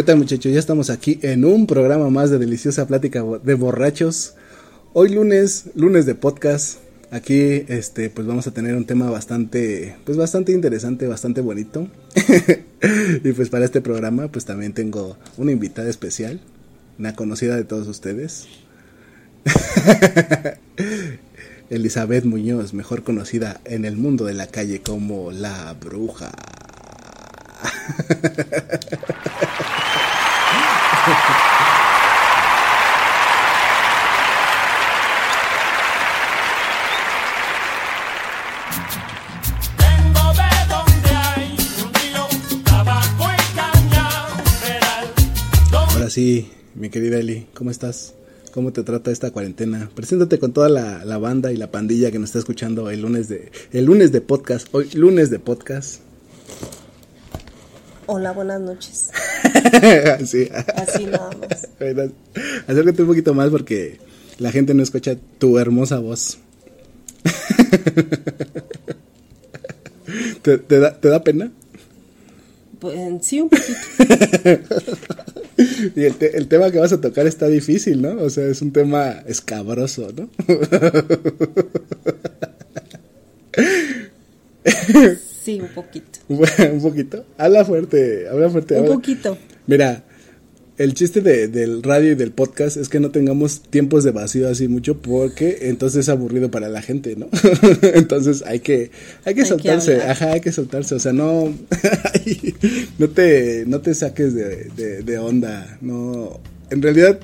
¿Qué tal muchachos? Ya estamos aquí en un programa más de deliciosa plática de borrachos. Hoy lunes, lunes de podcast. Aquí este pues vamos a tener un tema bastante pues bastante interesante, bastante bonito. y pues para este programa pues también tengo una invitada especial, una conocida de todos ustedes. Elizabeth Muñoz, mejor conocida en el mundo de la calle como la bruja. Vengo de donde hay un río, tabaco y cañaveral. Ahora sí, mi querida Eli, ¿cómo estás? ¿Cómo te trata esta cuarentena? Preséntate con toda la, la banda y la pandilla que nos está escuchando el lunes de el lunes de podcast, hoy lunes de podcast. Hola, buenas noches. sí. Así nada más. Bueno, Acércate un poquito más porque la gente no escucha tu hermosa voz. ¿Te, te da, ¿Te da pena? Pues sí, un poquito. Y el, te- el tema que vas a tocar está difícil, ¿no? O sea, es un tema escabroso, ¿no? Sí, un poquito. Un poquito. Habla fuerte, habla fuerte. Un habla. poquito. Mira, el chiste de- del radio y del podcast es que no tengamos tiempos de vacío así mucho porque entonces es aburrido para la gente, ¿no? entonces hay que hay que Hay soltarse, ajá, hay que soltarse, o sea, no no te no te saques de, de, de onda, no. En realidad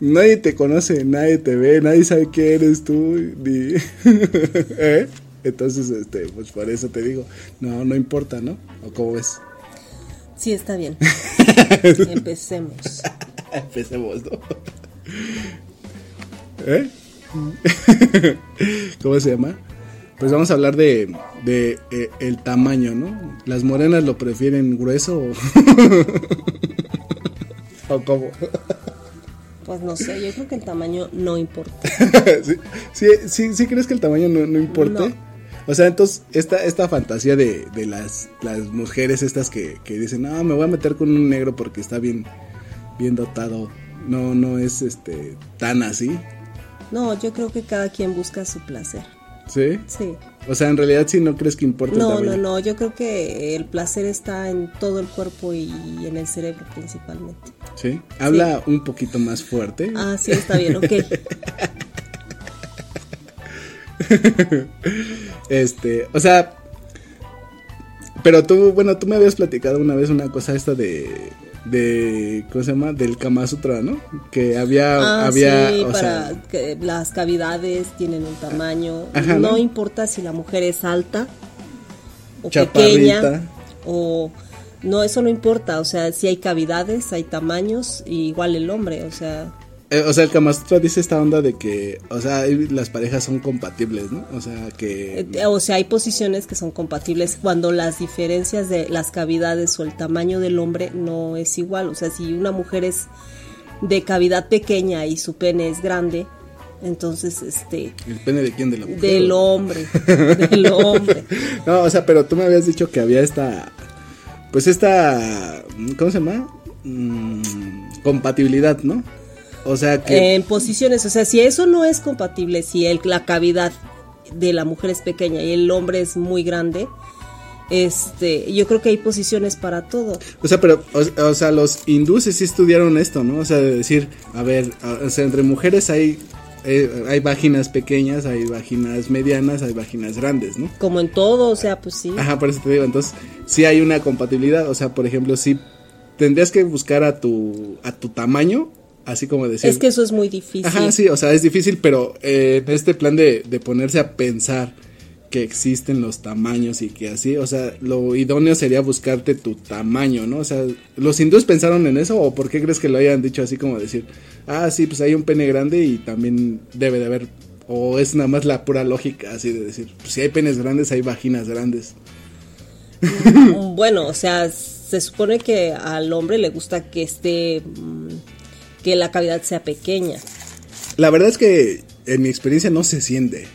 nadie te conoce, nadie te ve, nadie sabe quién eres tú ni ¿Eh? Entonces, este, pues por eso te digo, no, no importa, ¿no? ¿O cómo ves? Sí, está bien. Empecemos. Empecemos, ¿no? ¿Eh? ¿Cómo se llama? Pues vamos a hablar de, de eh, el tamaño, ¿no? ¿Las morenas lo prefieren grueso o, o cómo? Pues no sé, yo creo que el tamaño no importa. ¿Sí, sí, sí, sí crees que el tamaño no, no importa? No. O sea, entonces, esta, esta fantasía de, de las, las mujeres estas que, que dicen, no, me voy a meter con un negro porque está bien, bien dotado, no, no es este tan así, No, yo creo que cada quien busca su placer. ¿sí? Sí. O sea, en realidad sí no crees que importa No, no, no, yo creo que el placer está en todo el cuerpo y en el cerebro principalmente. ¿Sí? Habla un poquito más fuerte. Ah, sí, está bien, ok. Este, o sea, pero tú, bueno, tú me habías platicado una vez una cosa esta de, de, ¿cómo se llama? Del Kama Sutra, ¿no? Que había, Ah, había, sí, o para sea, que las cavidades tienen un tamaño. Ajá, no, ¿no? importa si la mujer es alta o Chaparrita. pequeña o no, eso no importa. O sea, si hay cavidades, hay tamaños, y igual el hombre. O sea, eh, o sea, el Kama Sutra dice esta onda de que, o sea, las parejas son compatibles, ¿no? O sea, que... eh, o sea, hay posiciones que son compatibles cuando las diferencias de las cavidades o el tamaño del hombre no es igual. O sea, si una mujer es de cavidad pequeña y su pene es grande, entonces este ¿El pene de quién? De la mujer. del hombre, del hombre. No, o sea, pero tú me habías dicho que había esta. Pues esta. ¿Cómo se llama? Mm, compatibilidad, ¿no? O sea que. En posiciones, o sea, si eso no es compatible, si el- la cavidad de la mujer es pequeña y el hombre es muy grande, Este, yo creo que hay posiciones para todo. O sea, pero, o, o sea, los hindúes sí estudiaron esto, ¿no? O sea, de decir, a ver, o sea, entre mujeres hay, eh, hay vaginas pequeñas, hay vaginas medianas, hay vaginas grandes, ¿no? Como en todo, o sea, pues sí. Ajá, por eso te digo, entonces, sí hay una compatibilidad, o sea, por ejemplo, sí tendrías que buscar a tu, a tu tamaño, así como decir... Es que eso es muy difícil. Ajá, sí, o sea, es difícil, pero eh, este plan de, de ponerse a pensar que existen los tamaños y que así, o sea, lo idóneo sería buscarte tu tamaño, ¿no? O sea, ¿los hindúes pensaron en eso o por qué crees que lo hayan dicho así como decir, ah, sí, pues hay un pene grande y también debe de haber, o es nada más la pura lógica así de decir, pues si hay penes grandes, hay vaginas grandes. Bueno, o sea, se supone que al hombre le gusta que esté, mm, que la cavidad sea pequeña. La verdad es que en mi experiencia no se siente.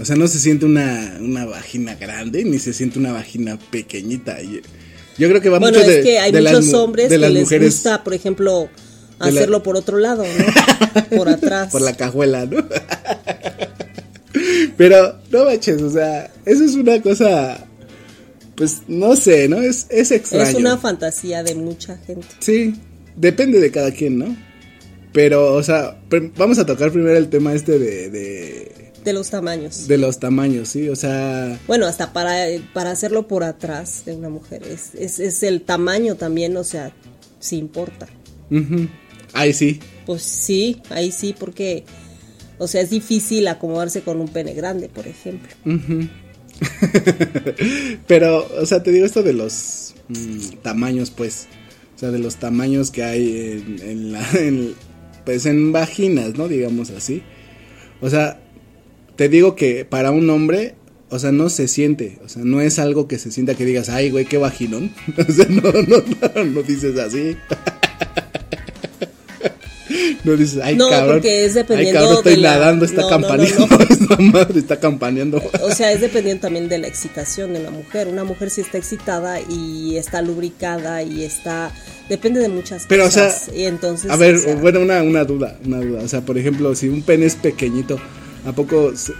O sea, no se siente una, una vagina grande ni se siente una vagina pequeñita. Yo creo que va Bueno, mucho es de, que hay de muchos mu- hombres de que les mujeres gusta, por ejemplo, la- hacerlo por otro lado, ¿no? por atrás. por la cajuela, ¿no? Pero no manches, o sea, eso es una cosa, pues no sé, ¿no? Es, es extraño. es una fantasía de mucha gente. Sí, depende de cada quien, ¿no? Pero, o sea, vamos a tocar primero el tema este de, de, De los tamaños. de los tamaños, ¿sí? O sea, Bueno, hasta para, para hacerlo por atrás de una mujer. Es, es, es el tamaño también, o sea, sí importa. ujú. ay, sí. Pues sí, ahí sí, porque, o sea, es difícil acomodarse con un pene grande, por ejemplo. Ujú. Pero, o sea, te digo esto de los mm, tamaños, pues. O sea, de los tamaños que hay en, en la. en- pues en vaginas, ¿no? Digamos así. O sea, te digo que para un hombre. O sea, no se siente, o sea, no es algo que se sienta que digas, ay, güey, qué vaginón. O sea, no, no, no, no dices así. No dices, ay, No, cabrón. porque es ay, dependiendo cabrón, estoy de la- nadando, está no, no, no, campaneando. no. Esta madre está campaneando. O sea, es dependiendo también de la excitación de la mujer. Una mujer si está excitada y está lubricada y está... Depende de muchas Pero, o sea, cosas. y entonces, A ver, o sea, bueno, una, una duda, una duda. O sea, por ejemplo, si un pene es pequeñito, ¿a poco si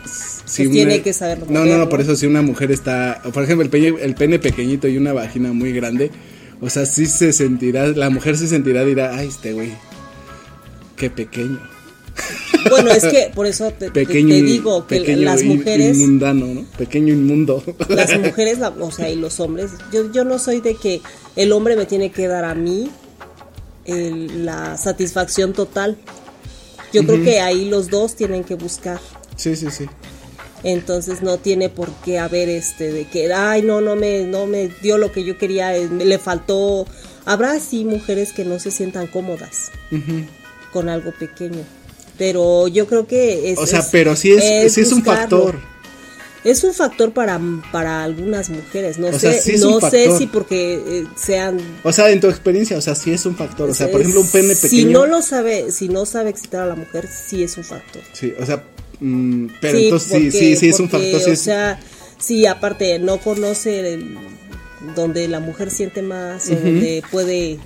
Pues tiene que saberlo No, no, no, por eso si una mujer está, o por ejemplo, el pene, el pene pequeñito y una vagina muy grande, o sea, sí se sentirá, la mujer se sentirá, dirá, ay, este güey, qué pequeño. Bueno, es que por eso te, Pequeño, te digo que pequeño las mujeres... Inmundano, ¿no? Pequeño inmundo. las mujeres, o sea, y los hombres, yo, yo no soy de que el hombre me tiene que dar a mí el- la satisfacción total. Yo creo que ahí los dos tienen que buscar. sí, sí, sí. Entonces no tiene por qué haber este de que ay no no me no me dio lo que yo quería, eh, me- le faltó. Habrá sí mujeres que no se sientan cómodas con algo pequeño. Pero yo creo que es O sea, es- pero sí es, sí es un factor. Es un factor para, para algunas mujeres, no O sé, sea, sí es un no sé si porque eh, sean O sea, en tu experiencia, o sea, sí es un factor. O sea, por ejemplo, un pene pequeño. Si no lo sabe, si no sabe excitar a la mujer, sí es un factor. Sí, o sea, mm, pero Sí, entonces sí, porque- sí, sí es un factor. Sí o es- sea, sí, aparte no conoce el- donde la mujer siente más o donde puede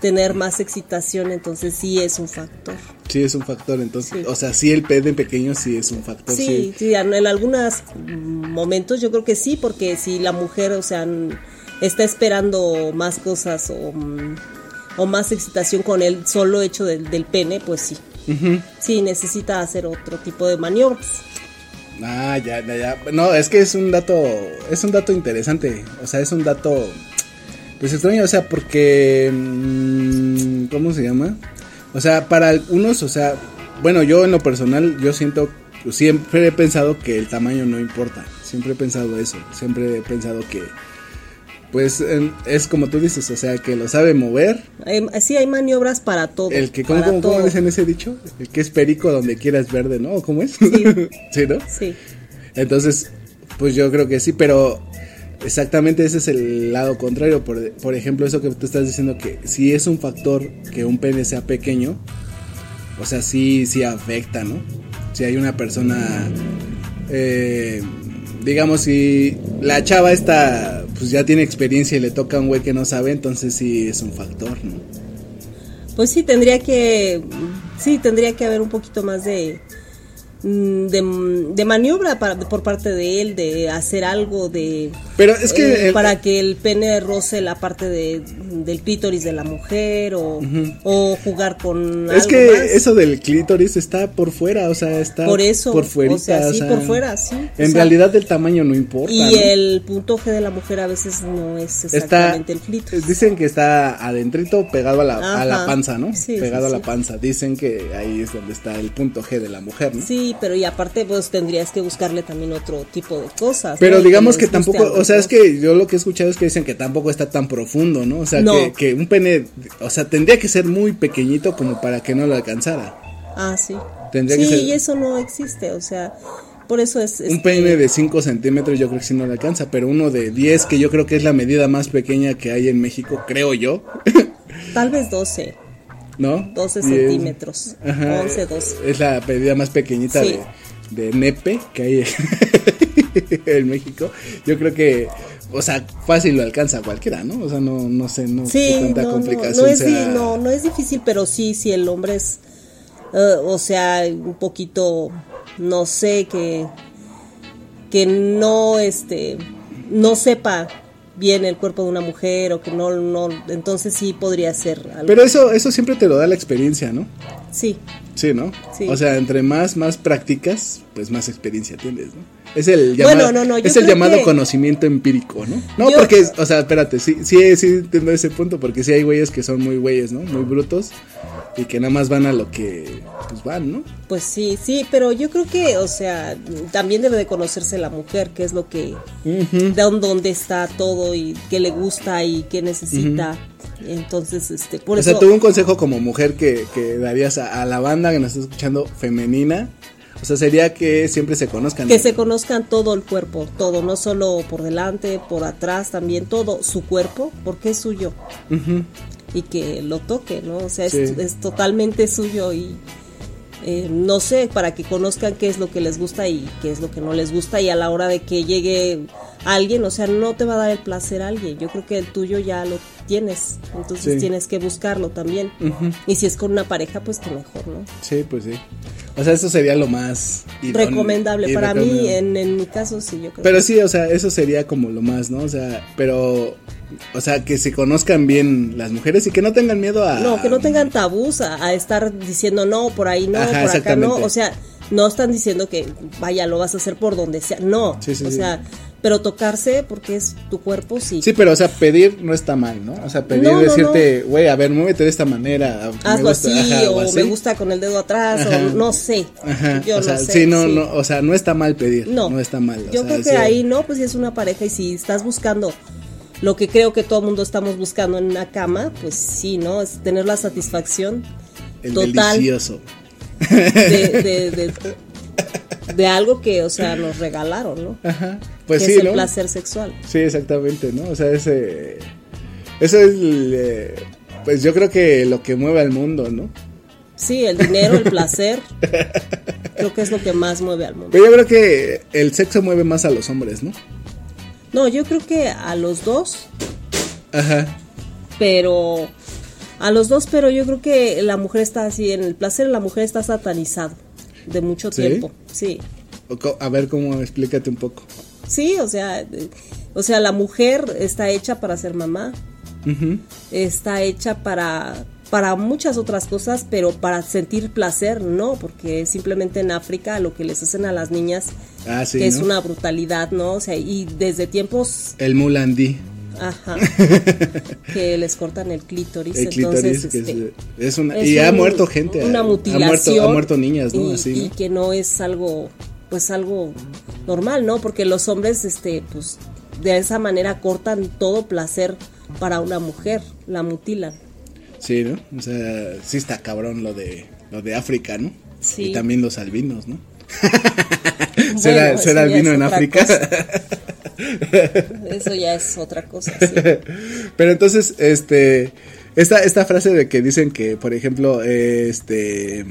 tener más excitación, entonces sí es un factor. Sí, es un factor, entonces, Sí. o sea, sí el pene pequeño sí es un factor, sí. Sí, sí, en algunos momentos yo creo que sí, porque si la mujer, o sea, está esperando más cosas o, mm, o más excitación con el solo hecho del, del pene, pues sí. Sí, necesita hacer otro tipo de maniobras. Ah, ya, ya, ya. No, es que es un dato, es un dato interesante, o sea, es un dato, pues extraño, o sea, porque, mm, ¿cómo se llama? O sea, para algunos, o sea, bueno, yo en lo personal, yo siento, siempre he pensado que el tamaño no importa, siempre he pensado eso, siempre he pensado que, pues, es como tú dices, o sea, que lo sabe mover, sí, hay maniobras para todo. El que, ¿cómo, cómo, dicen ese dicho? El que es perico donde quieras verde, ¿no? ¿O ¿Cómo es? Sí. ¿no? Sí. Entonces, pues yo creo que sí, pero exactamente ese es el lado contrario. Por, por ejemplo, eso que tú estás diciendo que si es un factor que un pene sea pequeño, o sea, sí, sí afecta, ¿no? Si hay una persona, eh, digamos, si la chava está, pues ya tiene experiencia y le toca a un güey que no sabe, entonces sí es un factor, ¿no? Pues sí, tendría que, sí, tendría que haber un poquito más de, de, de maniobra para- por parte de él, de hacer algo, de Pero es que eh, el- para que el pene roce la parte de, del clítoris de la mujer o, o jugar con Es algo que más. eso del clítoris está por fuera, o sea, está por eso, por fuerita, o sea, o sí, sea, por fuera, sí. o En sea, realidad el tamaño no importa. y ¿no? el punto G de la mujer a veces no es está exactamente el clítoris. dicen que está adentrito pegado a la, a la panza, ¿no? Sí, pegado sí, a la panza. Dicen que ahí es donde está el punto G de la mujer, ¿no? Sí, pero y aparte pues tendrías que buscarle también otro tipo de cosas. Pero ¿no? digamos que tampoco, o sea, es que yo lo que he escuchado es que dicen que tampoco está tan profundo, ¿no? O sea, No. que, que un pene, o sea, tendría que ser muy pequeñito como para que no lo alcanzara. Ah, sí. Tendría sí, que ser- y eso no existe, o sea, por eso es... Un este, pene de 5 centímetros yo creo que sí no le alcanza, pero uno de 10, que yo creo que es la medida más pequeña que hay en México, creo yo, Tal vez 12, ¿no? 12 Y es- centímetros, Ajá, 11, 12. Es la medida más pequeñita Sí. de, de nepe que hay en México. Yo creo que, o sea, fácil lo alcanza cualquiera, ¿no? O sea, no, no sé, no Sí, tanta no, complicación no es, sea. no, no es difícil, pero sí, si el hombre es, eh, o sea, un poquito, no sé, que, que no, este, no sepa bien el cuerpo de una mujer o que no, no, entonces sí podría ser algo. Pero eso, eso siempre te lo da la experiencia, ¿no? sí, Sí, ¿no? Sí. O sea, entre más, más practicas, pues más experiencia tienes, ¿no? Es el llamado, Bueno, no, no, yo es el llamado que- conocimiento empírico, ¿no? No, Yo- porque, o sea, espérate, sí, sí, sí entiendo ese punto, porque sí hay güeyes que son muy güeyes, ¿no? Muy brutos y que nada más van a lo que, pues van, ¿no? Pues sí, sí, pero yo creo que, o sea, también debe de conocerse la mujer, qué es lo que, de dónde, dónde está todo y qué le gusta y qué necesita. Entonces, este, por o eso. sea, tuvo un consejo como mujer que, que darías a, a la banda que nos está escuchando femenina. O sea, sería que siempre se conozcan. Que se conozcan todo el cuerpo, todo, no solo por delante, por atrás, también todo su cuerpo, porque es suyo. Y que lo toque, ¿no? O sea, es, Sí. es totalmente suyo y eh, no sé, para que conozcan qué es lo que les gusta y qué es lo que no les gusta y a la hora de que llegue alguien, o sea, no te va a dar el placer a alguien. Yo creo que el tuyo ya lo tienes, entonces Sí. tienes que buscarlo también. Y si es con una pareja, pues que mejor, ¿no? Sí, pues sí. O sea, eso sería lo más Recomendable. Para mí, recomendable. en, en mi caso, sí, yo creo. Pero que sí, o sea, eso sería como lo más, ¿no? O sea, pero, o sea, que se conozcan bien las mujeres y que no tengan miedo a... No, que no tengan tabús a, a estar diciendo no, por ahí no, Ajá, por acá no. O sea, no están diciendo que vaya, lo vas a hacer por donde sea. No. Sí, sí, o sí. sea, pero tocarse porque es tu cuerpo, sí. Sí, pero, o sea, pedir no está mal, ¿no? O sea, pedir, No, decirte, güey, a ver, muévete de esta manera. me Hazlo gusta", así, ajá, o así. me gusta con el dedo atrás, Ajá. o no sé. Ajá, Yo o sea, no sé. sí, no, sí. no, o sea, no está mal pedir. No, No, está mal. o Yo sea, creo que sí. ahí no, pues si es una pareja y si estás buscando lo que creo que todo mundo estamos buscando en una cama, pues sí, ¿no? Es tener la satisfacción El total delicioso. de, de, de, de algo que, o sea, nos regalaron, ¿no? Ajá. Pues que sí, es el ¿no? placer sexual. Sí, exactamente, ¿no? O sea, ese... Eso es, el, eh, pues yo creo que lo que mueve al mundo, ¿no? Sí, el dinero, el placer, creo que es lo que más mueve al mundo. Pero yo creo que el sexo mueve más a los hombres, ¿no? No, yo creo que a los dos, Ajá. pero a los dos, pero yo creo que la mujer está así, en el placer la mujer está satanizado de mucho ¿Sí? tiempo. Sí. A ver cómo, explícate un poco. Sí, o sea, o sea, la mujer está hecha para ser mamá, está hecha para para muchas otras cosas, pero para sentir placer no, porque simplemente en África lo que les hacen a las niñas Ah, sí, que es una brutalidad, ¿no? O sea, y desde tiempos El Mulandí, ajá que les cortan el clítoris, el clítoris, entonces que este, es, es una... es y ha muerto gente. una mutilación Ha muerto, ha muerto niñas, ¿no? y, Así, y ¿no? que no es algo pues algo normal no porque los hombres este pues de esa manera cortan todo placer para una mujer la mutilan Sí, ¿no? O sea, sí está cabrón lo de, lo de África, ¿no? Sí. Y también los albinos, ¿no? Bueno, ¿Será, albino en África? eso ya es otra cosa sí. Pero entonces, este, esta, esta frase de que dicen que, por ejemplo, este,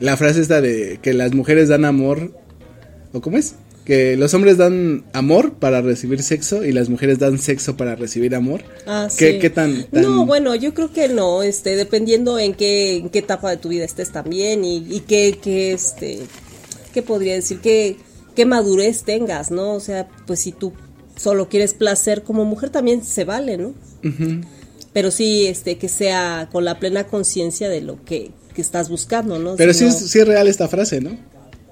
la frase esta de que las mujeres dan amor, ¿o cómo es? Que los hombres dan amor para recibir sexo y las mujeres dan sexo para recibir amor. Ah, ¿Qué, sí. qué tan, tan- No, bueno, yo creo que no, este, dependiendo en qué, en qué etapa de tu vida estés también y, y qué, qué, este, ¿qué podría decir? ¿Qué, qué madurez tengas, ¿no? O sea, pues si tú solo quieres placer como mujer también se vale, ¿no? Pero sí, este, que sea con la plena conciencia de lo que, que estás buscando, ¿no? Pero Si sí, no- es, sí es real esta frase, ¿no?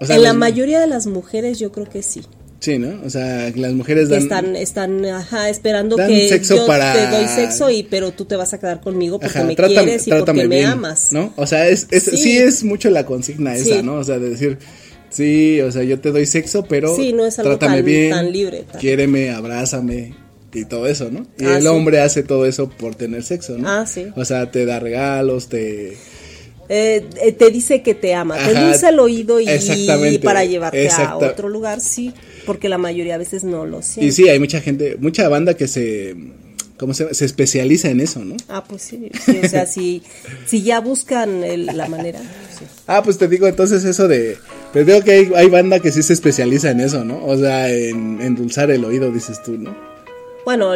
O sea, en la mayoría de las mujeres yo creo que sí. Sí, ¿no? O sea, las mujeres dan... están, están, ajá, esperando Dan que sexo yo para- te doy sexo y pero tú te vas a quedar conmigo porque Ajá, me trátame- quieres y porque me amas. ¿no? O sea, es, es- sí. Sí. es mucho la consigna esa, Sí. ¿no? O sea, de decir, sí, o sea, yo te doy sexo, pero Sí, no es algo trátame tan- bien, tan libre, tan- quiéreme, abrázame y todo eso, ¿no? Y Ah, el sí. hombre hace todo eso por tener sexo, ¿no? Ah, sí. O sea, te da regalos, te... Eh, eh, te dice que te ama, te endulza el oído y, para llevarte a otro lugar, sí, porque la mayoría a veces no lo siente. Y sí, hay mucha gente, mucha banda que se... ¿Cómo se llama? Se especializa en eso, ¿no? Ah, pues sí, sí, o sea, si, si ya buscan el- la manera, sí. Ah, pues te digo entonces eso de... Pues veo que hay, hay banda que sí se especializa en eso, ¿no? O sea, en endulzar el oído, dices tú, ¿no? Bueno,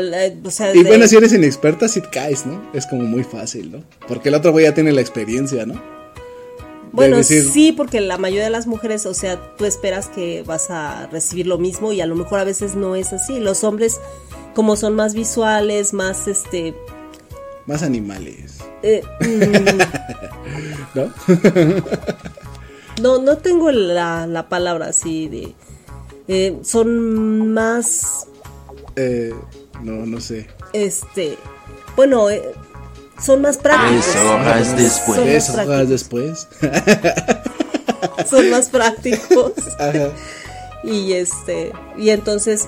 o sea, Y de- bueno, si eres inexperta, si caes, ¿no? Es como muy fácil, ¿no? Porque el otro güey ya tiene la experiencia, ¿no? Bueno, decir- sí, porque la mayoría de las mujeres, o sea, tú esperas que vas a recibir lo mismo y a lo mejor a veces no es así. Los hombres, como son más visuales, más este... Más animales, eh, mm, ¿no? no, no tengo la, la palabra así de... eh, son más, Eh, no, no sé. este... Bueno, eh, son más prácticos. Tres horas después. Son más Tres horas prácticos. después. Son más prácticos. Ajá. y este y entonces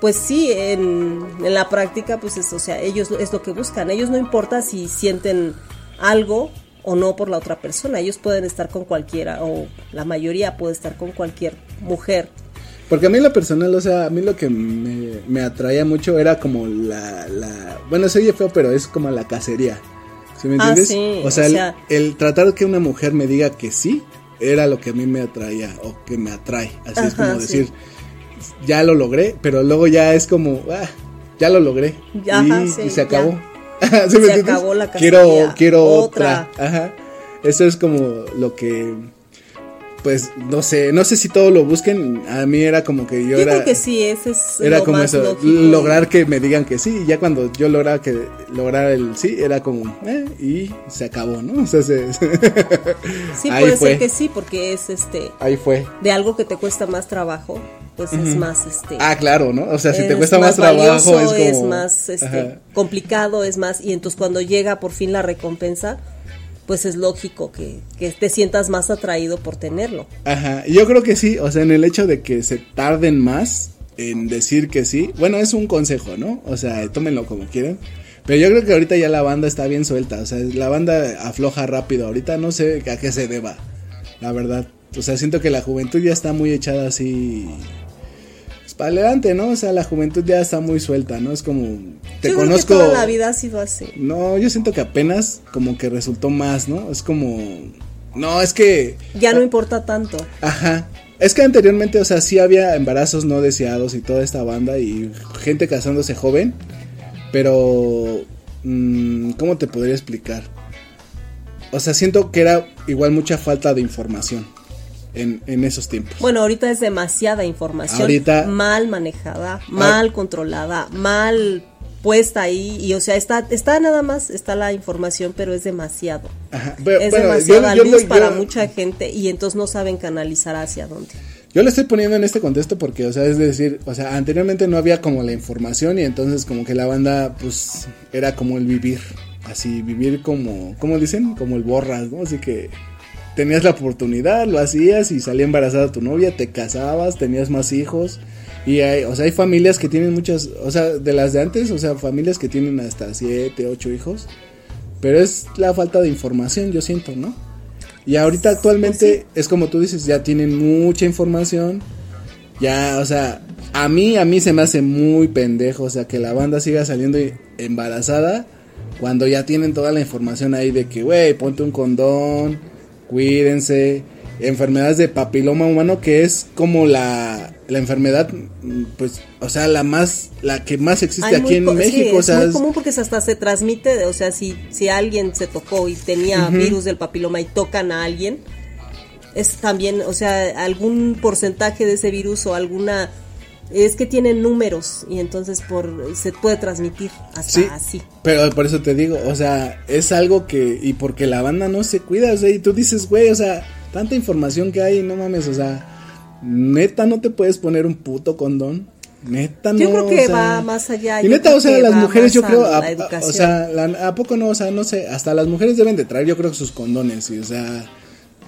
pues sí en, en la práctica pues es o sea ellos es lo que buscan ellos no importa si sienten algo o no por la otra persona ellos pueden estar con cualquiera o la mayoría puede estar con cualquier mujer Porque a mí lo personal, o sea, a mí lo que me, me atraía mucho era como la, la... Bueno, se oye feo, pero es como la cacería. ¿Sí me Ah, entiendes? sí, o sea, o el- sea- el, tratar que una mujer me diga que sí, era lo que a mí me atraía o que me atrae. Así es como sí. decir, ya lo logré, pero luego ya es como, ah, ya lo logré. Ajá, y, sí, y se ya. Acabó. ¿Sí me Se acabó la Quiero, quiero otra. Otra. Ajá. Eso es como lo que pues no sé, no sé si todo lo busquen, a mí era como que yo, yo era creo que sí ese es era lo como más eso, lógico. lograr que me digan que sí, y ya cuando yo lograba que lograr el sí, era como eh, y se acabó, ¿no? O sea, se- sí ahí puede fue. ser que sí porque es este ahí fue. de algo que te cuesta más trabajo pues es más este Ah, claro, ¿no? O sea, si te es cuesta más, trabajo valioso, es como más este, complicado, es más, y entonces cuando llega por fin la recompensa, pues es lógico que, que te sientas más atraído por tenerlo. Ajá, yo creo que sí, o sea, en el hecho de que se tarden más en decir que sí, bueno, es un consejo, ¿no? O sea, tómenlo como quieran. Pero yo creo que ahorita ya la banda está bien suelta, o sea, la banda afloja rápido, ahorita no sé a qué se deba, la verdad. O sea, siento que la juventud ya está muy echada así... pues, para adelante, ¿no? O sea, la juventud ya está muy suelta, ¿no? Es como... Te Yo conozco... creo que toda la vida ha sido así. No, yo siento que apenas como que resultó más, ¿no? Es como... No, es que... Ya no importa tanto. Ajá. Es que anteriormente, o sea, sí había embarazos no deseados y toda esta banda y gente casándose joven, pero... mm, ¿Cómo te podría explicar? O sea, siento que era igual mucha falta de información en, en esos tiempos. Bueno, ahorita es demasiada información Ahorita- mal manejada, mal controlada, mal puesta ahí y o sea, está está nada más está la información, pero es demasiado. Ajá. Pero, es bueno, demasiada yo- yo luz lo- para yo- mucha gente y entonces no saben canalizar hacia dónde. Yo lo estoy poniendo en este contexto porque, o sea, es decir, o sea, anteriormente no había como la información y entonces como que la banda, pues, era como el vivir, así, vivir como, ¿cómo dicen? Como el borras, ¿no? Así que tenías la oportunidad, lo hacías y salía embarazada tu novia, te casabas, tenías más hijos y hay, o sea, hay familias que tienen muchas, o sea, de las de antes, o sea, familias que tienen hasta siete, ocho hijos, pero es la falta de información, yo siento, ¿no? Y ahorita actualmente es como tú dices, ya tienen mucha información. Ya, o sea, a mí, a mí se me hace muy pendejo, o sea, que la banda siga saliendo embarazada cuando ya tienen toda la información ahí de que, güey, ponte un condón, cuídense, enfermedades de papiloma humano, que es como la, la enfermedad, pues, o sea, la más, la que más existe aquí en sí, México, es muy común porque hasta se transmite, o sea, si, si alguien se tocó y tenía virus del papiloma y tocan a alguien, es también, o sea, algún porcentaje de ese virus o alguna es que tienen números y entonces por se puede transmitir hasta Sí, así. pero por eso te digo, o sea, es algo que, y porque la banda no se cuida, o sea, y tú dices, güey, o sea, tanta información que hay, no mames, o sea, neta no te puedes poner un puto condón, neta no. Yo creo que o sea, va más allá, Y neta, o sea, las mujeres, yo creo, a a- la a- o sea, la- ¿a poco no? O sea, no sé, hasta las mujeres deben de traer, yo creo, sus condones, y, o sea,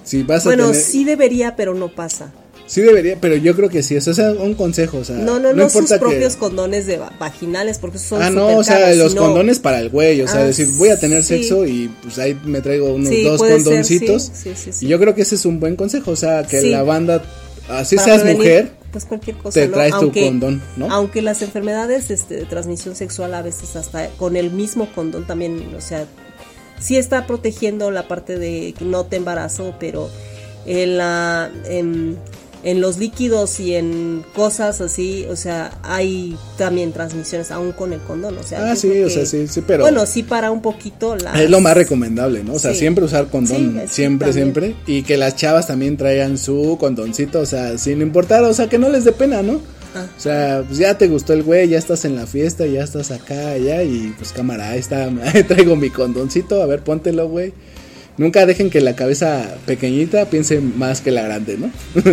si vas a Bueno, tener... sí debería, pero no pasa. Sí debería, pero yo creo que sí, eso es un consejo, o sea, No, no, no, sus importa que- propios condones de va- vaginales porque son Ah, no, o sea, caros, los sino- condones para el güey, o sea, Ah, decir, voy a tener sí. sexo y pues ahí me traigo unos Sí, dos puede ser, condoncitos. sí, sí, sí, sí. Y yo creo que ese es un buen consejo, o sea, que la banda, así para seas prevenir, mujer, pues cualquier cosa, te ¿no? traes tu aunque, condón, ¿no? Aunque las enfermedades este, de transmisión sexual a veces hasta con el mismo condón también, o sea, sí está protegiendo la parte de que no te embarazo, pero en la en, en los líquidos y en cosas así, o sea, hay también transmisiones aún con el condón, o sea, Ah, sí, o sea, sí, sí, pero- bueno, sí para un poquito la es lo más recomendable, ¿no? O sea, Sí. siempre usar condón, Sí, siempre, siempre. Y que las chavas también traigan su condoncito, o sea, sin importar, o sea, que no les dé pena, ¿no? Ah. O sea, pues ya te gustó el güey, ya estás en la fiesta, ya estás acá, allá, y pues cámara, ahí está, traigo mi condoncito, a ver, póntelo, güey. Nunca dejen que la cabeza pequeñita piense más que la grande, ¿no?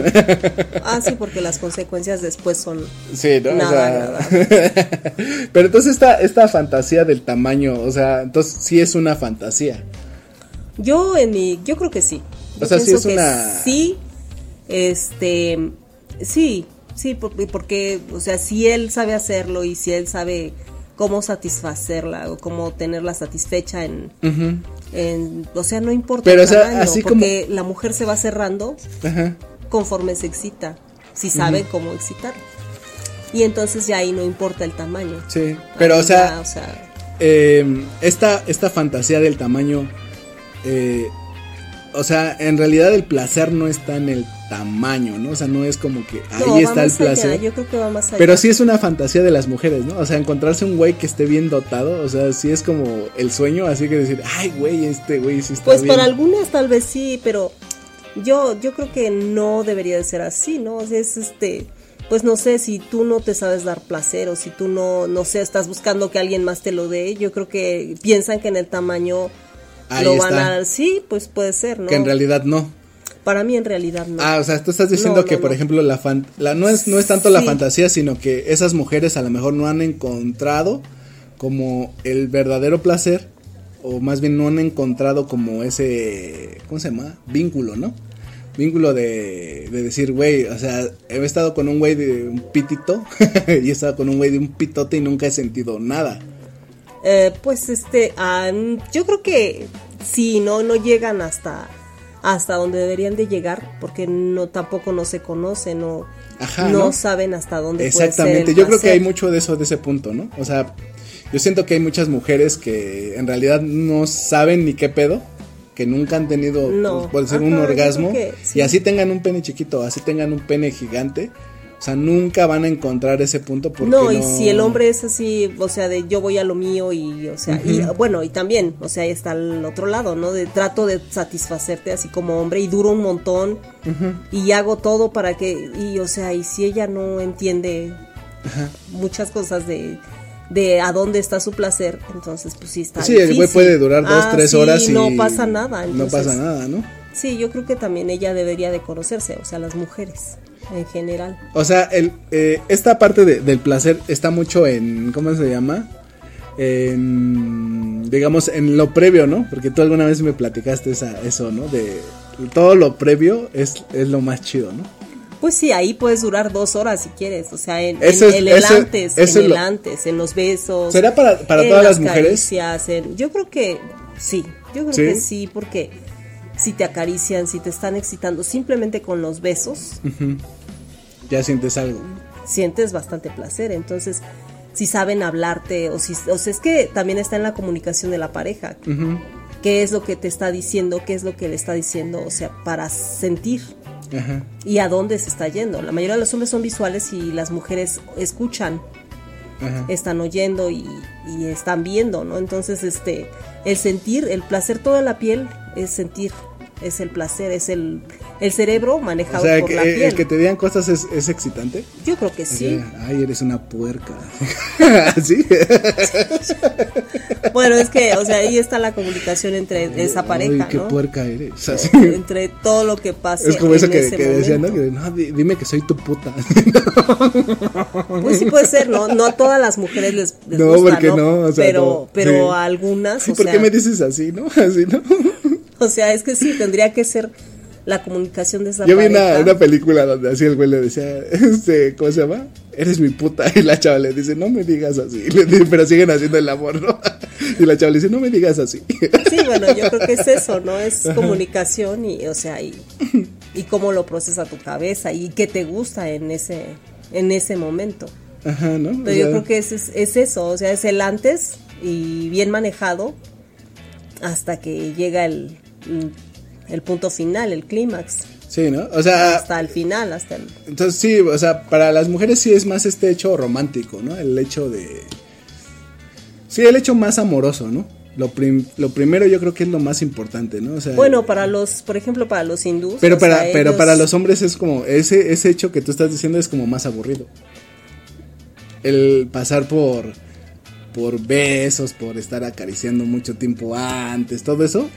Ah, sí, porque las consecuencias después son Sí, ¿no? O Nada Pero entonces esta, esta fantasía del tamaño, o sea, entonces sí es una fantasía. Yo en mi, yo creo que sí. Yo O sea, sí es una- Sí, este, sí, sí, por- porque, o sea, si él sabe hacerlo y si él sabe cómo satisfacerla o cómo tenerla satisfecha en, en o sea, no importa Pero, el o sea, tamaño, así porque la mujer se va cerrando Ajá. conforme se excita, si sabe cómo excitar. Y entonces ya ahí no importa el tamaño. Sí, pero Ahí o sea, ya, o sea, eh, esta, esta fantasía del tamaño, eh, o sea, en realidad el placer no está en el tamaño, ¿no? O sea, no es como que ahí no, está el allá, placer. Yo creo que va más allá. Pero sí es una fantasía de las mujeres, ¿no? O sea, encontrarse un güey que esté bien dotado, o sea, sí es como el sueño, así que decir, ay, güey, este güey sí está Pues bien. para algunas tal vez sí, pero yo yo creo que no debería de ser así, ¿no? O sea, es este pues no sé si tú no te sabes dar placer o si tú no no sé, estás buscando que alguien más te lo dé, yo creo que piensan que en el tamaño Ahí lo van está. a sí, pues puede ser, ¿no? Que en realidad no. Para mí en realidad no. Ah, o sea, tú estás diciendo No, que, no, por no. ejemplo, la, fan- la no es no es tanto la Sí. fantasía, sino que esas mujeres a lo mejor no han encontrado como el verdadero placer o más bien no han encontrado como ese ¿cómo se llama? vínculo, ¿no? Vínculo de, de decir, güey, o sea, he estado con un güey de un pitito y he estado con un güey de un pitote y nunca he sentido nada. Eh, pues este, ah, yo creo que sí, no, no llegan hasta hasta donde deberían de llegar, porque no tampoco no se conocen, no, Ajá, no, ¿no? saben hasta dónde puede ser Exactamente, el yo creo que hay mucho de eso, de ese punto, ¿no? O sea, yo siento que hay muchas mujeres que en realidad no saben ni qué pedo, que nunca han tenido, No. pues, puede ser Ajá, un orgasmo, creo que sí. y así tengan un pene chiquito, así tengan un pene gigante, o sea, nunca van a encontrar ese punto porque no, no, y si el hombre es así, o sea, de yo voy a lo mío y, o sea, y bueno, y también, o sea, ahí está el otro lado, ¿no? De trato de satisfacerte así como hombre y duro un montón y hago todo para que, y o sea, y si ella no entiende muchas cosas de de a dónde está su placer, entonces pues sí está Sí, el güey puede durar dos, Ah, tres sí, horas y no pasa nada. no pasa nada, ¿no? Sí, yo creo que también ella debería de conocerse, o sea, las mujeres en general. O sea, el, eh, esta parte de- del placer está mucho en, ¿cómo se llama? En, digamos, en lo previo, ¿no? Porque tú alguna vez me platicaste esa, eso, ¿no? De todo lo previo es, es lo más chido, ¿no? Pues sí, ahí puedes durar dos horas si quieres, o sea, en, Eso en es- el eso- antes, eso en el lo- antes, en los besos. ¿Será para- para en todas las mujeres? caricias, en- yo creo que sí, yo creo ¿Sí? que sí, porque si te acarician, si te están excitando, simplemente con los besos, Ya sientes algo. sientes bastante placer. Entonces, si saben hablarte, o si, o sea, es que también está en la comunicación de la pareja. ¿Qué es lo que te está diciendo? ¿Qué es lo que le está diciendo? O sea, para sentir y a dónde se está yendo. La mayoría de los hombres son visuales y las mujeres escuchan, están oyendo y, y están viendo, ¿no? Entonces, este, el sentir, el placer toda la piel es sentir es el placer, es el, el cerebro O manejado sea, por que, la eh, piel. el que te digan cosas es, es excitante. Yo creo que sí. Ay, eres una puerca. ¿Sí? Bueno, es que, o sea, ahí está la comunicación entre esa pareja, Ay, qué ¿no? puerca eres. Así. Entre todo lo que pasa. Es como eso que, ese que decían, ¿no? Que, no, di- dime que soy tu puta. Pues sí puede ser, ¿no? No a todas las mujeres les, les No, gusta, porque no, o sea, pero, no, pero sí. a algunas, o ¿Por sea, qué me dices así, no? Así, ¿no? o sea, es que sí, tendría que ser la comunicación de esa Yo vi una, una película donde así el güey le decía, este, ¿cómo se llama? Eres mi puta. Y la chava le dice, no me digas así. Le dice, pero siguen haciendo el amor, ¿no? Y la chava le dice, no me digas así. Sí, bueno, yo creo que es eso, ¿no? Es comunicación y, o sea, y, y cómo lo procesa tu cabeza y qué te gusta en ese, en ese momento. Ajá, ¿no? O Pero yo sea, creo que es, es, es eso, o sea, es el antes y bien manejado hasta que llega el, el punto final, el clímax, Sí, ¿no? O sea, hasta el final, hasta el... entonces sí, o sea, para las mujeres sí es más este hecho romántico, ¿no? El hecho de... Sí, el hecho más amoroso, ¿no? Lo, prim- lo primero yo creo que es lo más importante, ¿no? O sea, Bueno, para los, por ejemplo, para los hindús. Pero para, sea, pero ellos- para los hombres es como, ese, ese hecho que tú estás diciendo es como más aburrido. El pasar por, por besos, por estar acariciando mucho tiempo antes, todo eso,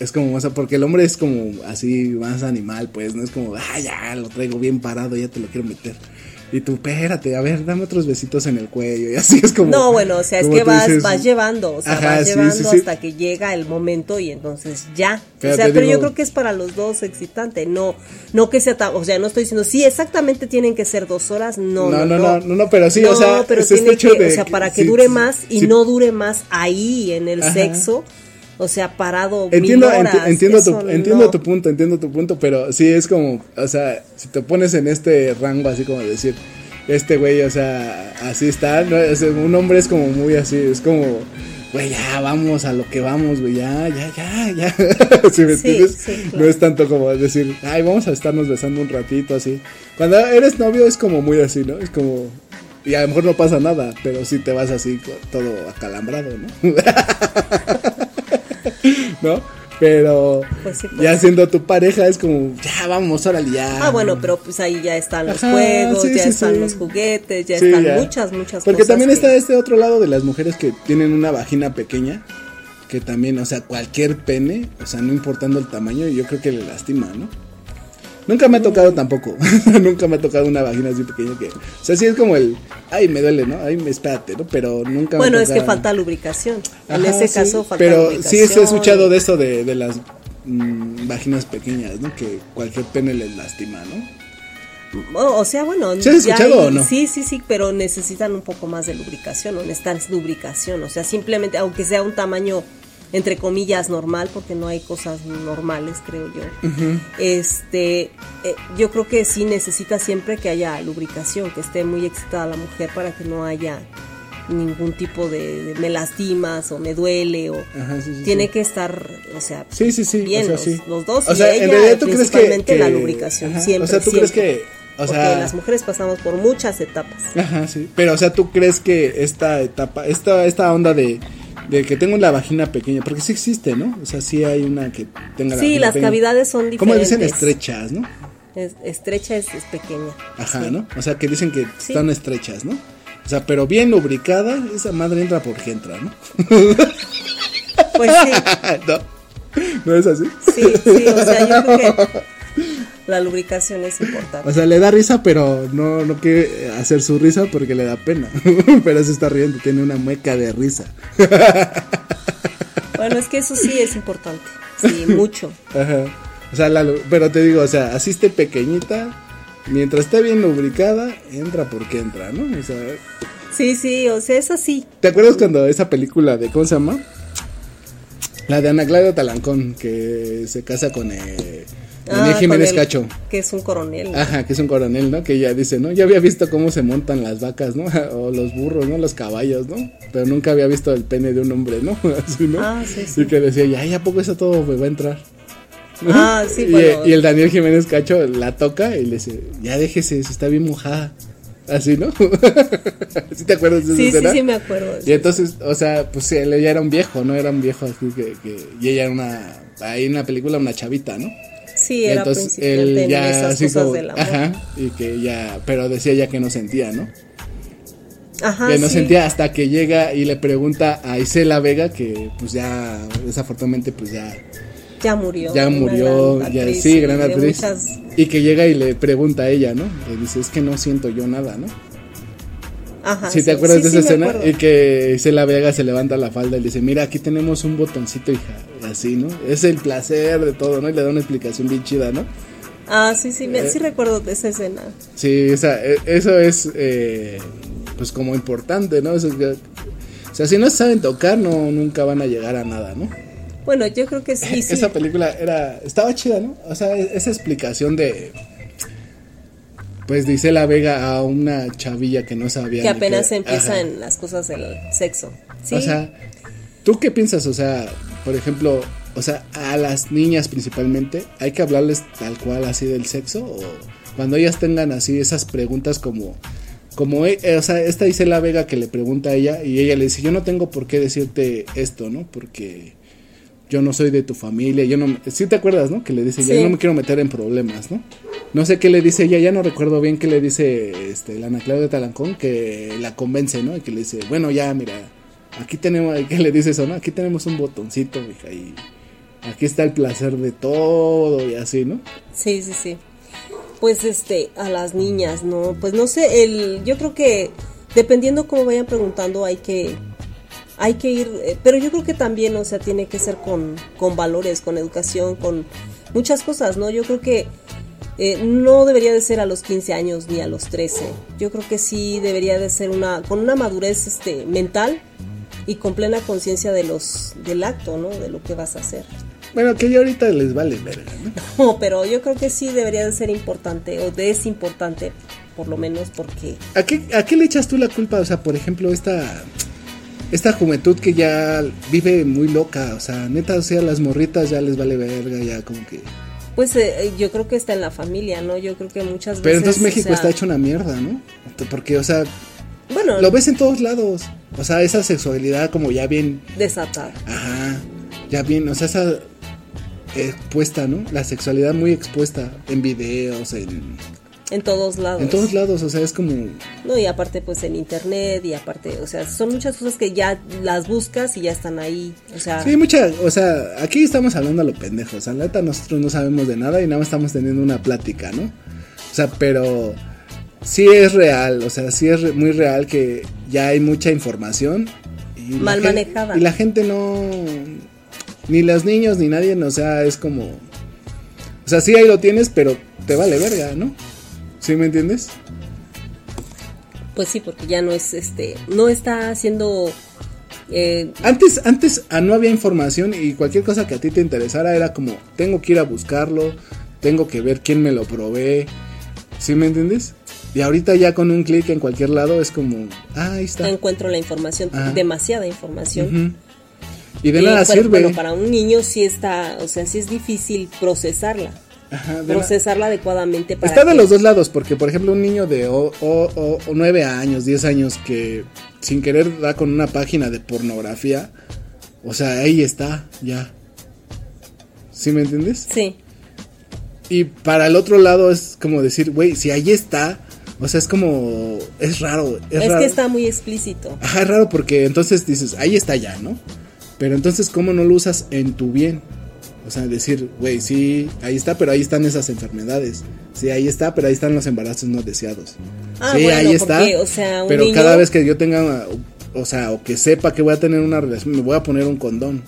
es como más, porque el hombre es como así, más animal, pues, no es como, ah, ya, lo traigo bien parado, ya te lo quiero meter. Y tú, espérate, a ver, dame otros besitos en el cuello, y así es como... No, bueno, o sea, es que vas, dices, vas llevando, o sea, Ajá, vas sí, llevando sí, sí. hasta que llega el momento y entonces ya. O sea, pero digo- yo creo que es para los dos excitante, no, no que sea, o sea, no estoy diciendo, sí, exactamente tienen que ser dos horas, no, No, no, no, no, no, no, pero sí, o sea, pero es este tiene hecho que, de o sea, para que dure más y no dure más ahí en el Ajá. sexo, o sea, parado Entiendo, mil enti- horas, entiendo, tu, entiendo punto, entiendo tu punto, pero sí es como, o sea, si te pones en este rango así como decir, este güey, o sea, así está, ¿no? O sea, un hombre es como muy así, es como, güey, ya vamos a lo que vamos, güey, ya, ya, ya, ya, ¿Sí me Sí, entiendes? sí, No es tanto como decir, ay, vamos a estarnos besando un ratito así. Cuando eres novio es como muy así, ¿no? Es como, y a lo mejor no pasa nada, pero sí te vas así todo acalambrado, ¿no? ¿No? Pero Pues sí, pues ya siendo tu pareja es como, ya vamos, órale, ya. Ah, bueno, pero pues ahí ya están los Ajá, juegos, sí, ya sí, están los juguetes, ya están ya. muchas, muchas Porque cosas. también que- está este otro lado de las mujeres que tienen una vagina pequeña, que también, o sea, cualquier pene, o sea, no importando el tamaño, yo creo que le lastima, ¿no? Nunca me ha tocado tampoco, nunca me ha tocado una vagina así pequeña que, o sea, sí es como el, ay, me duele, ¿no? Ay, espérate, ¿no? Pero nunca Bueno, me es que falta lubricación. En ese sí, caso falta Pero lubricación. sí he escuchado de eso de, de las mm, vaginas pequeñas, ¿no? Que cualquier pene les lastima, ¿no? O, o sea, bueno, ¿Sí has ya escuchado hay- o no? Sí, sí, sí, pero necesitan un poco más de lubricación, o necesitan lubricación, o sea, simplemente, aunque sea un tamaño entre comillas normal, porque no hay cosas normales, creo yo. Este, eh, yo creo que sí necesita siempre que haya lubricación, que esté muy excitada la mujer para que no haya ningún tipo de, de me lastimas o me duele o Ajá, sí, sí, tiene sí. que estar, o sea, bien o sea, los, los dos O y sea, ella en realidad tú crees que, la lubricación siempre O sea, tú crees que, o porque sea, las mujeres pasamos por muchas etapas. Ajá, sí. Pero, o sea, ¿tú crees que esta etapa, esta, esta onda de, de que tengo la vagina pequeña, porque sí existe, ¿no? O sea, sí hay una que tenga la Sí, las pequeña. cavidades son diferentes. ¿Cómo dicen estrechas, no? Es- estrecha es, es pequeña. Ajá, Sí. ¿no? O sea, que dicen que Sí. están estrechas, ¿no? O sea, pero bien lubricada, esa madre entra porque entra, ¿no? Pues sí, ¿No? ¿No es así? sí, sí, o sea, yo creo que la lubricación es importante. O sea, le da risa, pero no, no quiere hacer su risa porque le da pena. pero se está riendo, tiene una mueca de risa. Bueno, es que eso sí es importante. Sí, mucho. Ajá. O sea, la pero te digo, o sea, así esté pequeñita, mientras esté bien lubricada, entra porque entra, ¿no? O sea, Sí, sí, o sea, es así. ¿te acuerdas cuando esa película de, ¿cómo se llama? La de Ana Claudia Talancón, que se casa con eh, Daniel Ah, Jiménez con el- Cacho. Que es un coronel. ¿no? Ajá, que es un coronel, ¿no? Que ella dice, ¿no? Ya había visto cómo se montan las vacas, ¿no? O los burros, ¿no? Los caballos, ¿no? Pero nunca había visto el pene de un hombre, ¿no? Así, ¿no? Ah, sí, sí. Y que decía, ya, ya, ¿a poco eso todo me va a entrar? ¿no? Ah, sí, y, bueno. y el Daniel Jiménez Cacho la toca y le dice, ya déjese, se está bien mojada. Así, ¿no? ¿Sí te acuerdas de esa Sí, sí, escena? sí, me acuerdo. Y entonces, o sea, pues él ya era un viejo, ¿no? Era un viejo así que, que y ella era una, ahí en la película una chavita, ¿no? Sí, era entonces principiante en esas así cosas como- del amor. ajá, y que ya, pero decía ya que no sentía, ¿no? Ajá, que no sí. sentía hasta que llega y le pregunta a Isela Vega que pues ya desafortunadamente pues ya Ya murió. ya murió, gran ya sí, gran actriz. muchas- Y que llega y le pregunta a ella, ¿no? Le dice, "Es que no siento yo nada, ¿no?" Ajá, Si te acuerdas sí, de sí, esa escena acuerdo. y que Isela Vega se levanta la falda y le dice, "Mira, aquí tenemos un botoncito, hija." Así, ¿no? Es el placer de todo, ¿no? Y le da una explicación bien chida, ¿no? Ah, sí, sí, me- Eh, sí recuerdo de esa escena. Sí, o sea, e- eso es, eh, pues como importante, ¿no? Eso es que- o sea, si no saben tocar, no, nunca van a llegar a nada, ¿no? Bueno, yo creo que sí, sí. Esa película era, estaba chida, ¿no? O sea, e- esa explicación de, pues dice la Vega a una chavilla que no sabía. que apenas qué- empieza ajá. en las cosas del sexo. Sí, O sea, ¿tú qué piensas? O sea, por ejemplo, o sea, a las niñas principalmente, ¿hay que hablarles tal cual así del sexo? O cuando ellas tengan así esas preguntas como, como, e- eh, o sea, esta dice la Vega que le pregunta a ella y ella le dice, yo no tengo por qué decirte esto, ¿no? Porque yo no soy de tu familia, yo no, sí te acuerdas, ¿no? Que le dice, Sí. yo no me quiero meter en problemas, ¿no? No sé qué le dice ella, ya no recuerdo bien qué le dice este, la Ana Claudia Talancón, que la convence, ¿no? Y que le dice, bueno, ya, mira, aquí tenemos, ¿qué le dice eso, no? Aquí tenemos un botoncito, mija, y aquí está el placer de todo y así, ¿no? sí, sí, sí. Pues este, a las niñas, ¿no? Pues no sé, el, yo creo que dependiendo cómo vayan preguntando hay que, hay que ir, eh, pero yo creo que también, o sea, tiene que ser con, con valores, con educación, con muchas cosas, ¿no? Yo creo que eh, no debería de ser a los 15 años ni a los 13. Yo creo que sí debería de ser una, con una madurez este, mental y con plena conciencia de los, del acto, ¿no? De lo que vas a hacer. Bueno, que ya ahorita les vale verga, ¿no? No, pero yo creo que sí debería de ser importante, o de es importante, por lo menos porque... ¿A qué, ¿A qué le echas tú la culpa? O sea, por ejemplo, esta, esta juventud que ya vive muy loca, o sea, neta, o sea, las morritas ya les vale verga, ya como que... Pues eh, yo creo que está en la familia, ¿no? Yo creo que muchas veces... Pero entonces o México sea, está hecho una mierda, ¿no? Porque, o sea, Bueno, lo ves en todos lados. O sea, esa sexualidad como ya bien, desatar. ajá, ya bien, o sea, esa expuesta, ¿no? La sexualidad muy expuesta en videos, en, En todos lados. en todos lados, o sea, es como... No, y aparte pues en internet y aparte, o sea, son muchas cosas que ya las buscas y ya están ahí. O sea, Sí, mucha, o sea, aquí estamos hablando a lo pendejo, o sea, neta nosotros no sabemos de nada y nada más estamos teniendo una plática, ¿no? O sea, pero sí es real, o sea, sí es re- muy real que ya hay mucha información y Mal manejada. Y la gente no, ni los niños ni nadie, o sea, es como, o sea, sí ahí lo tienes, pero te vale verga, ¿no? ¿Sí me entiendes? pues sí, porque ya no es este, no está haciendo eh, Antes, antes ah, no había información y cualquier cosa que a ti te interesara era como, tengo que ir a buscarlo, tengo que ver quién me lo provee, ¿sí me entiendes? Y ahorita ya con un clic en cualquier lado es como, ah, ahí está. encuentro la información, Ajá. demasiada información. Y de Eh, nada sirve. Bueno, para un niño sí está, o sea, sí es difícil procesarla, Ajá, procesarla adecuadamente para Está de los dos lados, porque por ejemplo un niño de o, o- o- o 9 años, 10 años que sin querer da con una página de pornografía, o sea, ahí está, ya. ¿Sí me entiendes? Sí, Y para el otro lado es como decir, güey, si ahí está, o sea, es como, es raro. Es, es, raro. que está muy explícito. Ajá, es raro porque entonces dices, ahí está ya, ¿no? Pero entonces, ¿cómo no lo usas en tu bien? O sea, decir, güey, sí, ahí está, pero ahí están esas enfermedades. Sí, ahí está, pero ahí están los embarazos no deseados. Ah, sí, bueno, ahí está. porque, o sea, un pero niño- cada vez que yo tenga, o sea, o que sepa que voy a tener una relación, me voy a poner un condón.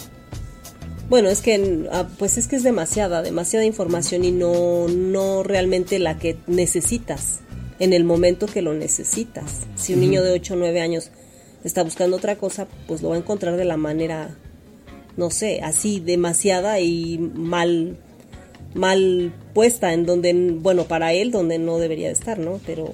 Bueno, es que ah, pues es que es demasiada, demasiada información y no no realmente la que necesitas en el momento que lo necesitas. Si un niño de 8 o 9 años está buscando otra cosa, pues lo va a encontrar de la manera no sé, así demasiada y mal mal puesta en donde bueno, para él donde no debería de estar, ¿no? Pero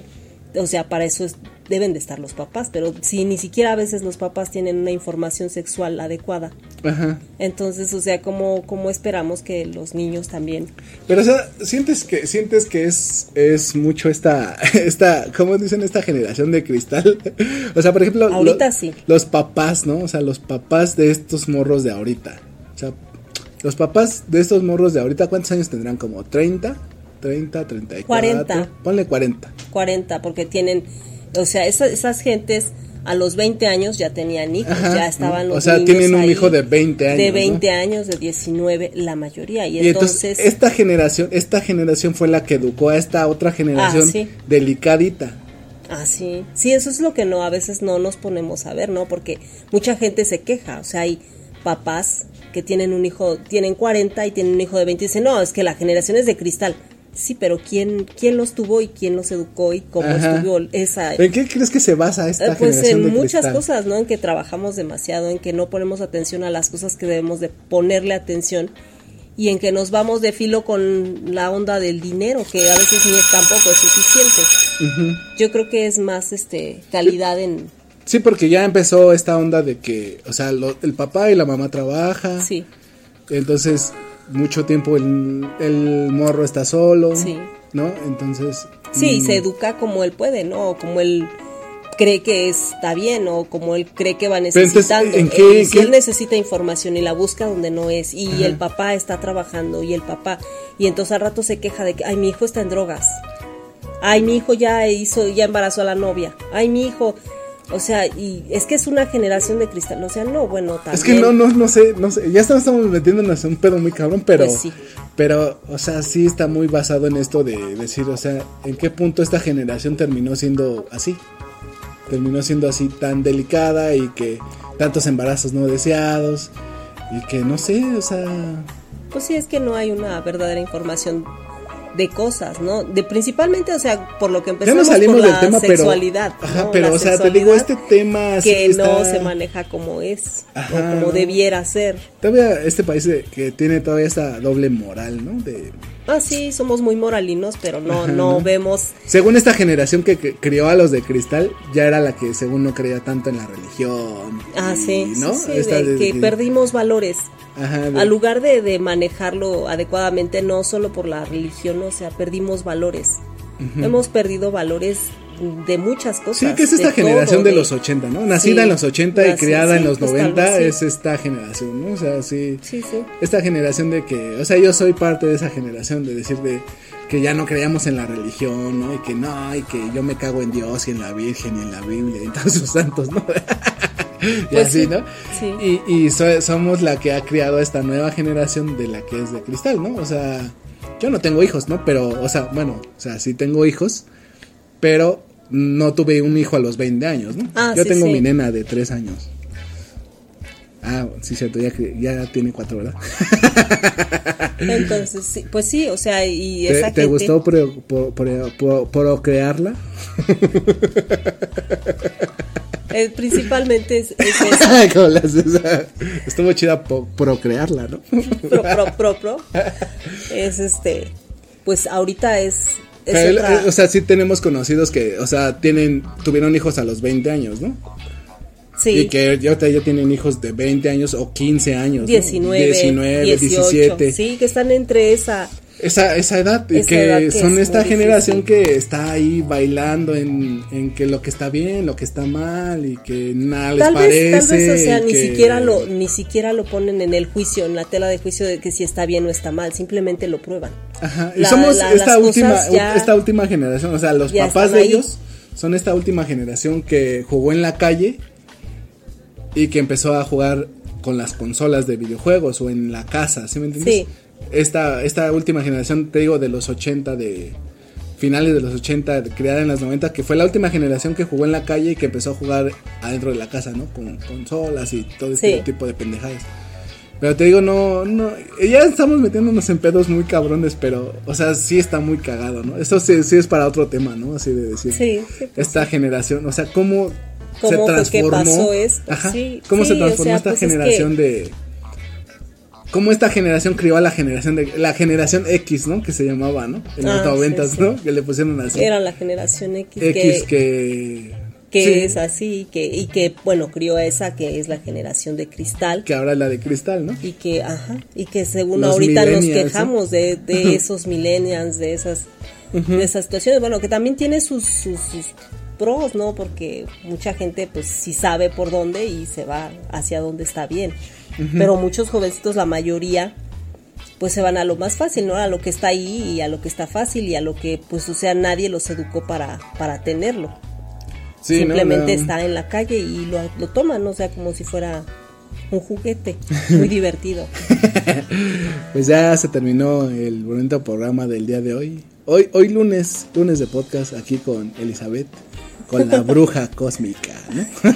o sea, para eso es- deben de estar los papás, pero si ni siquiera a veces los papás tienen una información sexual adecuada, Ajá. Entonces, o sea, ¿cómo, cómo esperamos que los niños también? Pero, o sea, sientes que, sientes que es, es mucho esta, esta, ¿cómo dicen? Esta generación de cristal. o sea, por ejemplo, lo- Ahorita sí. los papás, ¿no? O sea, los papás de estos morros de ahorita. O sea, los papás de estos morros de ahorita, ¿cuántos años tendrán? Como 30, 30, 34. 40. Ponle 40. 40, porque tienen, o sea, esa- esas gentes a los 20 años ya tenían hijos, Ajá, ya estaban o los sea, niños tienen un ahí hijo de 20 años, De ¿no? 20 años, de 19, la mayoría. Y, Y entonces, entonces, esta generación, esta generación fue la que educó a esta otra generación Ah, sí. delicadita. Ah, sí. Sí, eso es lo que no, a veces no nos ponemos a ver, ¿no? Porque mucha gente se queja, o sea, hay papás que tienen un hijo, tienen 40 y tienen un hijo de 20 y dicen, no, es que la generación es de cristal. Sí, pero ¿quién, quién los tuvo y quién los educó y cómo Ajá. estuvo esa... ¿En qué crees que se basa esta Eh, Pues generación en de muchas cristal? cosas, ¿no? En que trabajamos demasiado, en que no ponemos atención a las cosas que debemos de ponerle atención y en que nos vamos de filo con la onda del dinero, que a veces ni es tampoco es suficiente. Yo creo que es más este calidad en Sí, porque ya empezó esta onda de que, o sea, lo- el papá y la mamá trabajan. sí, Entonces, mucho tiempo el, el morro está solo. Sí. ¿No? Entonces. sí, y mm, se educa como él puede, ¿no? O como él cree que está bien o como él cree que va entonces, necesitando. ¿en qué- Eh, si él necesita información y la busca donde no es y el papá está trabajando y el papá y entonces al rato se queja de que ay mi hijo está en drogas. Ay, mi hijo ya hizo ya embarazó a la novia. Ay, mi hijo o sea, y es que es una generación de cristal, o sea, no, bueno, también. Es que no, no, no sé, no sé. Ya estamos, metiéndonos en un pedo muy cabrón, pero. Pues sí. Pero, o sea, sí está muy basado en esto de decir, o sea, en qué punto esta generación terminó siendo así. Terminó siendo así tan delicada y que tantos embarazos no deseados. Y que no sé, o sea. Pues sí, es que no hay una verdadera información de cosas, ¿no? De principalmente, o sea, por lo que Ya empezamos no salimos por del la pero. sexualidad, pero, La o sea, te digo, este tema que no se maneja como es Ajá, o como debiera ser. Todavía este país de- que tiene todavía esta doble moral, ¿no? De, Ah, sí, somos muy moralinos, pero no Ajá, no vemos Según esta generación que, crió a los de cristal, ya era la que según no creía tanto en la religión. Ah, sí, ¿no? sí, sí, Esta de que de- perdimos valores. Ajá, de- Al lugar de, de manejarlo adecuadamente, no solo por la religión, o sea, perdimos valores. Hemos perdido valores de muchas cosas. Sí, que es esta de generación todo, de, los 80, ¿no? Nacida Sí, en los 80 y criada en los pues, tal 90 vez sí. es esta generación, ¿no? O sea, sí. Sí, sí. Esta generación de que, o sea, yo soy parte de esa generación de decir de que ya no creíamos en la religión, ¿no? Y que no, y que yo me cago en Dios y en la Virgen y en la Biblia y en todos sus santos, ¿no? y Pues así, sí, ¿no? sí. Y, y so- somos la que ha criado esta nueva generación de la que es de cristal, ¿no? O sea, yo no tengo hijos, ¿no? Pero, o sea, bueno, o sea, sí tengo hijos, pero no tuve un hijo a los 20 años, ¿no? Ah, yo sí, tengo sí. mi nena de 3 años. Ah, sí, cierto, ya, tiene 4, ¿verdad? Entonces, sí, pues sí, o sea, y ¿Te, esa te gente... gustó pro- pro- pro- pro- procrearla? eh, principalmente es, es eso, ¿Cómo la haces? Estuvo chida procrearla, ¿no? pro, pro, pro, pro. Es este, pues ahorita es... es Pero, otra- eh, o sea, sí tenemos conocidos que, o sea, tienen, tuvieron hijos a los 20 años, ¿no? sí, Y que ya, ya tienen hijos de 20 años o 15 años. ¿no? 19, 19, 18, 17. sí, que están entre esa... Esa, esa edad, y Esa que edad que son es esta generación difícil. que está ahí bailando en, en que lo que está bien, lo que está mal y que nada les Tal parece. vez, tal vez, o sea, ni que- siquiera lo, ni siquiera lo ponen en el juicio, en la tela de juicio de que si está bien o está mal, simplemente lo prueban. Ajá, y La- somos la- esta las última, ya- esta última generación, o sea, los papás de ahí. ellos son esta última generación que jugó en la calle y que empezó a jugar con las consolas de videojuegos o en la casa, ¿sí me entiendes? Sí. Esta, esta última generación, te digo, de los 80, de finales de los 80, de- creada en los 90, que fue la última generación que jugó en la calle y que empezó a jugar adentro de la casa, ¿no? Con consolas y todo este Sí. tipo de pendejadas. Pero te digo, no, no, ya estamos metiéndonos en pedos muy cabrones, pero, o sea, sí está muy cagado, ¿no? Eso sí, sí es para otro tema, ¿no? Así de decir. Sí, sí, pues esta generación, o sea, cómo, ¿Cómo se transformó. pasó esto? Ajá, Sí, cómo se o transformó sea, esta pues es generación de. Cómo esta generación crió a la generación de. La generación X, ¿no? Que se llamaba, ¿no? En los Ah, sí, noventas, sí. ¿no? Que le pusieron así. Era la generación X, X que, que. Que Sí. es así, que, y que, bueno, crió a esa que es la generación de cristal. Que ahora es la de cristal, ¿no? Y que, ajá, y que según Los ahorita nos quejamos de, de esos millennials, de esas, de esas situaciones, bueno, que también tiene sus, sus, sus pros, ¿no? Porque mucha gente pues sí sabe por dónde y se va hacia donde está bien. Pero muchos jovencitos, la mayoría, pues se van a lo más fácil, ¿no? A lo que está ahí y a lo que está fácil y a lo que, pues, o sea, nadie los educó para, para tenerlo. Sí, ¿no? Simplemente está en la calle y lo, lo toman, o sea, como si fuera un juguete muy divertido. Pues ya se terminó el bonito programa del día de hoy. Hoy, hoy lunes, lunes de podcast aquí con Elizabeth, con la bruja cósmica, ¿no?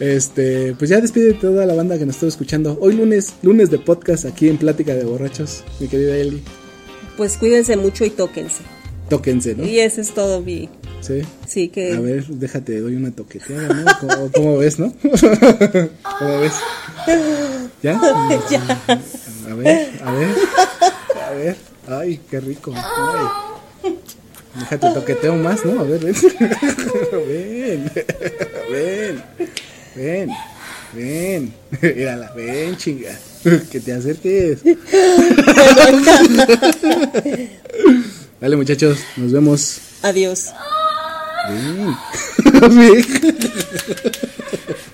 Este, pues ya despide toda la banda que nos estuvo escuchando. Hoy lunes, lunes de podcast aquí en Plática de Borrachos, mi querida Eli. Pues cuídense mucho y tóquense. Tóquense, ¿no? Y ese es todo mi... Sí. Sí, que... A ver, déjate, doy una toqueteada, ¿no? ¿Cómo, cómo ves, no? ¿Cómo ves? ¿Ya? Ya. A ver, a ver, a ver. Ay, qué rico. Ay. Déjate toqueteo más, ¿no? A ver, ven. Ven, ven, ven, ven. Mírala, ven, chinga. Que te acerques. Dale, muchachos, nos vemos. Adiós.